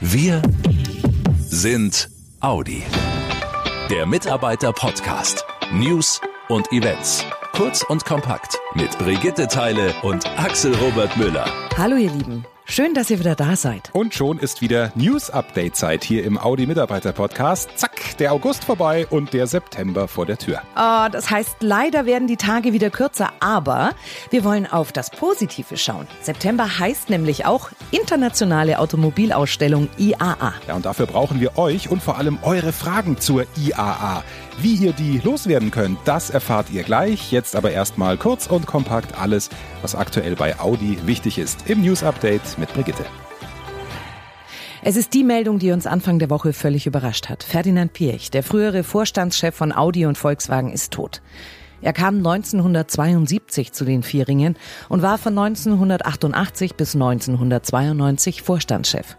Wir sind Audi. Der Mitarbeiter-Podcast. News und Events. Kurz und kompakt. Mit Brigitte Teile und Axel Robert Müller. Hallo ihr Lieben. Schön, dass ihr wieder da seid. Und schon ist wieder News-Update-Zeit hier im Audi-Mitarbeiter-Podcast. Zack, der August vorbei und der September vor der Tür. Oh, das heißt, leider werden die Tage wieder kürzer, aber wir wollen auf das Positive schauen. September heißt nämlich auch Internationale Automobilausstellung IAA. Ja, und dafür brauchen wir euch und vor allem eure Fragen zur IAA. Wie ihr die loswerden könnt, das erfahrt ihr gleich. Jetzt aber erstmal kurz und kompakt alles, was aktuell bei Audi wichtig ist. Im News Update mit Brigitte. Es ist die Meldung, die uns Anfang der Woche völlig überrascht hat. Ferdinand Pirch, der frühere Vorstandschef von Audi und Volkswagen, ist tot. Er kam 1972 zu den Vierringen und war von 1988 bis 1992 Vorstandschef.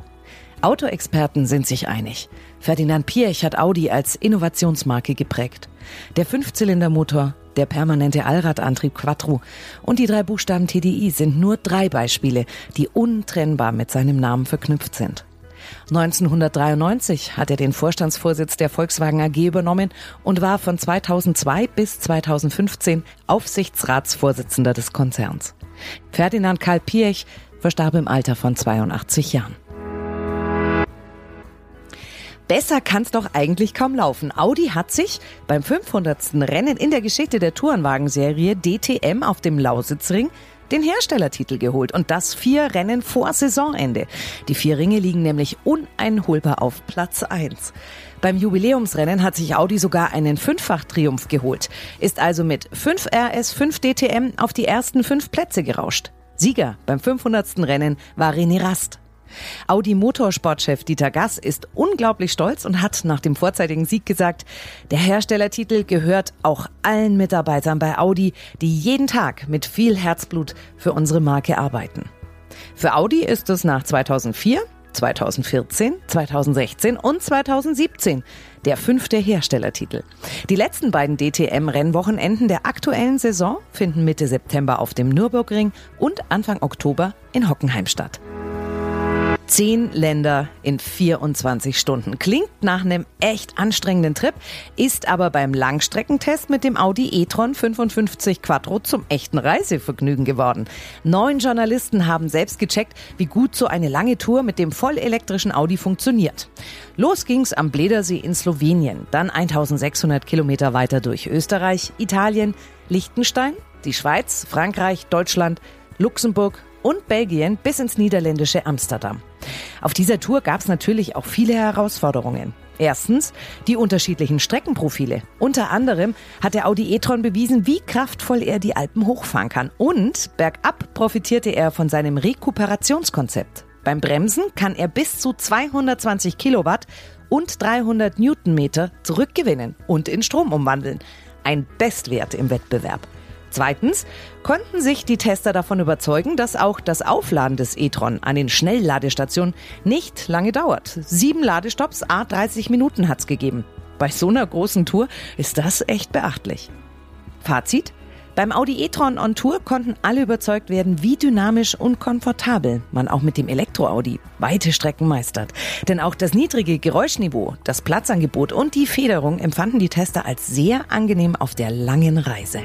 Autoexperten sind sich einig. Ferdinand Piech hat Audi als Innovationsmarke geprägt. Der Fünfzylindermotor, der permanente Allradantrieb Quattro und die drei Buchstaben TDI sind nur drei Beispiele, die untrennbar mit seinem Namen verknüpft sind. 1993 hat er den Vorstandsvorsitz der Volkswagen AG übernommen und war von 2002 bis 2015 Aufsichtsratsvorsitzender des Konzerns. Ferdinand Karl Piech verstarb im Alter von 82 Jahren. Besser kann's doch eigentlich kaum laufen. Audi hat sich beim 500. Rennen in der Geschichte der Tourenwagenserie DTM auf dem Lausitzring den Herstellertitel geholt und das vier Rennen vor Saisonende. Die vier Ringe liegen nämlich uneinholbar auf Platz eins. Beim Jubiläumsrennen hat sich Audi sogar einen Fünffach-Triumph geholt, ist also mit 5 RS, 5 DTM auf die ersten fünf Plätze gerauscht. Sieger beim 500. Rennen war René Rast. Audi Motorsportchef Dieter Gass ist unglaublich stolz und hat nach dem vorzeitigen Sieg gesagt, der Herstellertitel gehört auch allen Mitarbeitern bei Audi, die jeden Tag mit viel Herzblut für unsere Marke arbeiten. Für Audi ist es nach 2004 2014, 2016 und 2017 der fünfte Herstellertitel. Die letzten beiden DTM-Rennwochenenden der aktuellen Saison finden Mitte September auf dem Nürburgring und Anfang Oktober in Hockenheim statt. Zehn Länder in 24 Stunden. Klingt nach einem echt anstrengenden Trip, ist aber beim Langstreckentest mit dem Audi e-tron 55 Quattro zum echten Reisevergnügen geworden. Neun Journalisten haben selbst gecheckt, wie gut so eine lange Tour mit dem vollelektrischen Audi funktioniert. Los ging's am Bledersee in Slowenien, dann 1600 Kilometer weiter durch Österreich, Italien, Liechtenstein, die Schweiz, Frankreich, Deutschland, Luxemburg, und Belgien bis ins niederländische Amsterdam. Auf dieser Tour gab es natürlich auch viele Herausforderungen. Erstens die unterschiedlichen Streckenprofile. Unter anderem hat der Audi e-tron bewiesen, wie kraftvoll er die Alpen hochfahren kann. Und bergab profitierte er von seinem Rekuperationskonzept. Beim Bremsen kann er bis zu 220 Kilowatt und 300 Newtonmeter zurückgewinnen und in Strom umwandeln. Ein Bestwert im Wettbewerb. Zweitens konnten sich die Tester davon überzeugen, dass auch das Aufladen des e-tron an den Schnellladestationen nicht lange dauert. Sieben Ladestops, a 30 Minuten hat's gegeben. Bei so einer großen Tour ist das echt beachtlich. Fazit? Beim Audi e-tron on Tour konnten alle überzeugt werden, wie dynamisch und komfortabel man auch mit dem Elektro-Audi weite Strecken meistert. Denn auch das niedrige Geräuschniveau, das Platzangebot und die Federung empfanden die Tester als sehr angenehm auf der langen Reise.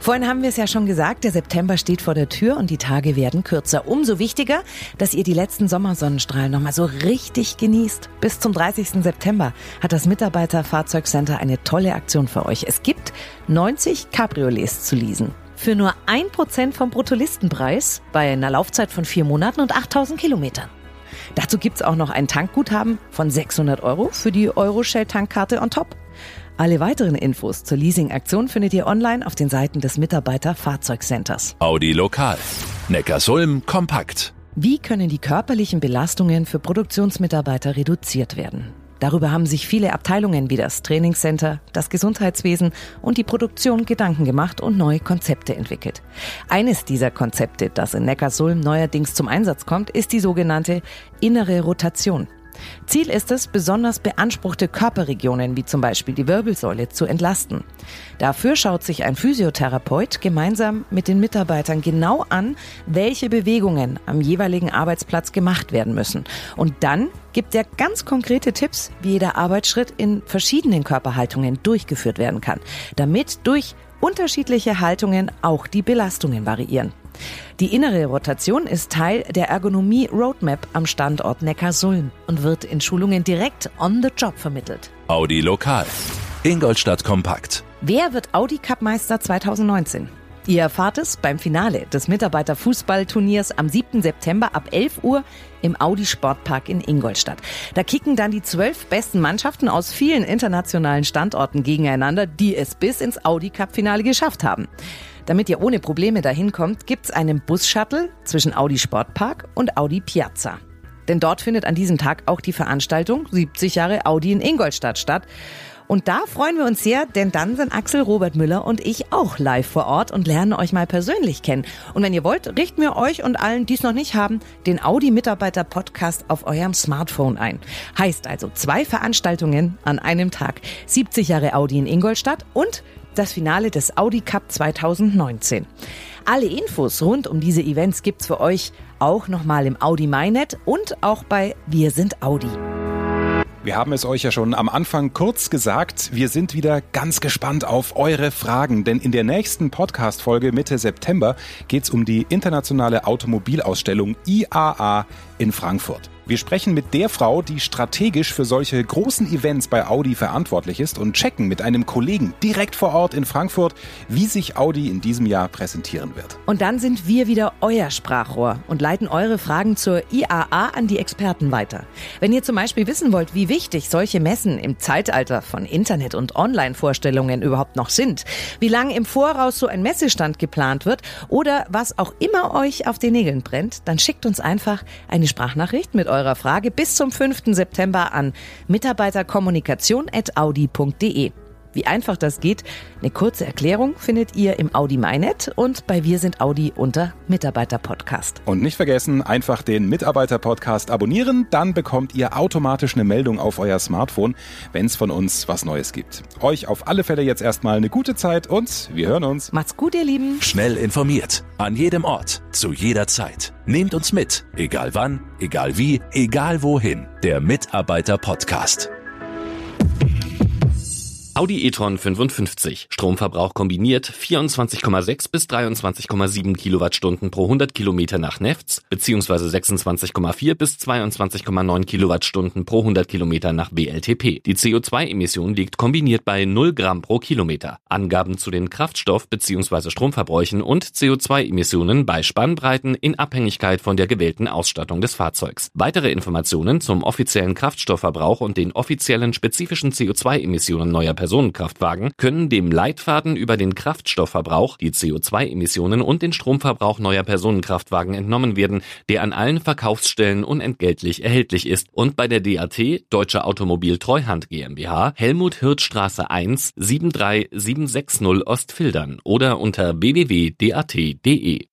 Vorhin haben wir es ja schon gesagt, der September steht vor der Tür und die Tage werden kürzer. Umso wichtiger, dass ihr die letzten Sommersonnenstrahlen nochmal so richtig genießt. Bis zum 30. September hat das Mitarbeiterfahrzeugcenter eine tolle Aktion für euch. Es gibt 90 Cabriolets zu leasen. Für nur ein Prozent vom Bruttolistenpreis bei einer Laufzeit von vier Monaten und 8000 Kilometern. Dazu gibt's auch noch ein Tankguthaben von 600 Euro für die Euro-Shell-Tankkarte on top. Alle weiteren Infos zur Leasing-Aktion findet ihr online auf den Seiten des Mitarbeiter Fahrzeugcenters. Audi Lokal. Neckarsulm kompakt. Wie können die körperlichen Belastungen für Produktionsmitarbeiter reduziert werden? Darüber haben sich viele Abteilungen wie das Trainingscenter, das Gesundheitswesen und die Produktion Gedanken gemacht und neue Konzepte entwickelt. Eines dieser Konzepte, das in Neckarsulm neuerdings zum Einsatz kommt, ist die sogenannte innere Rotation. Ziel ist es, besonders beanspruchte Körperregionen wie zum Beispiel die Wirbelsäule zu entlasten. Dafür schaut sich ein Physiotherapeut gemeinsam mit den Mitarbeitern genau an, welche Bewegungen am jeweiligen Arbeitsplatz gemacht werden müssen. Und dann gibt er ganz konkrete Tipps, wie jeder Arbeitsschritt in verschiedenen Körperhaltungen durchgeführt werden kann, damit durch unterschiedliche Haltungen auch die Belastungen variieren. Die innere Rotation ist Teil der Ergonomie Roadmap am Standort Neckarsulm und wird in Schulungen direkt on the job vermittelt. Audi Lokal. Ingolstadt Kompakt. Wer wird Audi Cup Meister 2019? Ihr erfahrt es beim Finale des Mitarbeiterfußballturniers am 7. September ab 11 Uhr im Audi Sportpark in Ingolstadt. Da kicken dann die zwölf besten Mannschaften aus vielen internationalen Standorten gegeneinander, die es bis ins Audi Cup Finale geschafft haben. Damit ihr ohne Probleme dahin kommt, gibt's einen Bus-Shuttle zwischen Audi Sportpark und Audi Piazza. Denn dort findet an diesem Tag auch die Veranstaltung 70 Jahre Audi in Ingolstadt statt. Und da freuen wir uns sehr, denn dann sind Axel Robert Müller und ich auch live vor Ort und lernen euch mal persönlich kennen. Und wenn ihr wollt, richten wir euch und allen, die es noch nicht haben, den Audi Mitarbeiter Podcast auf eurem Smartphone ein. Heißt also zwei Veranstaltungen an einem Tag. 70 Jahre Audi in Ingolstadt und das Finale des Audi Cup 2019. Alle Infos rund um diese Events gibt's für euch auch nochmal im Audi MyNet und auch bei Wir sind Audi. Wir haben es euch ja schon am Anfang kurz gesagt. Wir sind wieder ganz gespannt auf eure Fragen, denn in der nächsten Podcast-Folge Mitte September geht es um die internationale Automobilausstellung IAA in Frankfurt. Wir sprechen mit der Frau, die strategisch für solche großen Events bei Audi verantwortlich ist und checken mit einem Kollegen direkt vor Ort in Frankfurt, wie sich Audi in diesem Jahr präsentieren wird. Und dann sind wir wieder euer Sprachrohr und leiten eure Fragen zur IAA an die Experten weiter. Wenn ihr zum Beispiel wissen wollt, wie wichtig solche Messen im Zeitalter von Internet- und Online-Vorstellungen überhaupt noch sind, wie lange im Voraus so ein Messestand geplant wird oder was auch immer euch auf den Nägeln brennt, dann schickt uns einfach eine Sprachnachricht mit eurer Frage bis zum 5. September an mitarbeiterkommunikation.audi.de. Wie einfach das geht, eine kurze Erklärung findet ihr im Audi MyNet und bei Wir sind Audi unter Mitarbeiter-Podcast. Und nicht vergessen, einfach den Mitarbeiter-Podcast abonnieren, dann bekommt ihr automatisch eine Meldung auf euer Smartphone, wenn es von uns was Neues gibt. Euch auf alle Fälle jetzt erstmal eine gute Zeit und wir hören uns. Macht's gut, ihr Lieben. Schnell informiert. An jedem Ort. Zu jeder Zeit. Nehmt uns mit. Egal wann, egal wie, egal wohin. Der Mitarbeiter-Podcast. Audi e-tron 55. Stromverbrauch kombiniert 24,6 bis 23,7 Kilowattstunden pro 100 Kilometer nach Nefts beziehungsweise 26,4 bis 22,9 Kilowattstunden pro 100 Kilometer nach BLTP. Die CO2-Emission liegt kombiniert bei 0 Gramm pro Kilometer. Angaben zu den Kraftstoff- beziehungsweise Stromverbräuchen und CO2-Emissionen bei Spannbreiten in Abhängigkeit von der gewählten Ausstattung des Fahrzeugs. Weitere Informationen zum offiziellen Kraftstoffverbrauch und den offiziellen spezifischen CO2-Emissionen neuer Personen Personenkraftwagen können dem Leitfaden über den Kraftstoffverbrauch, die CO2-Emissionen und den Stromverbrauch neuer Personenkraftwagen entnommen werden, der an allen Verkaufsstellen unentgeltlich erhältlich ist und bei der DAT Deutsche Automobil Treuhand GmbH Helmut Hirtstraße 1 73760 Ostfildern oder unter www.dat.de.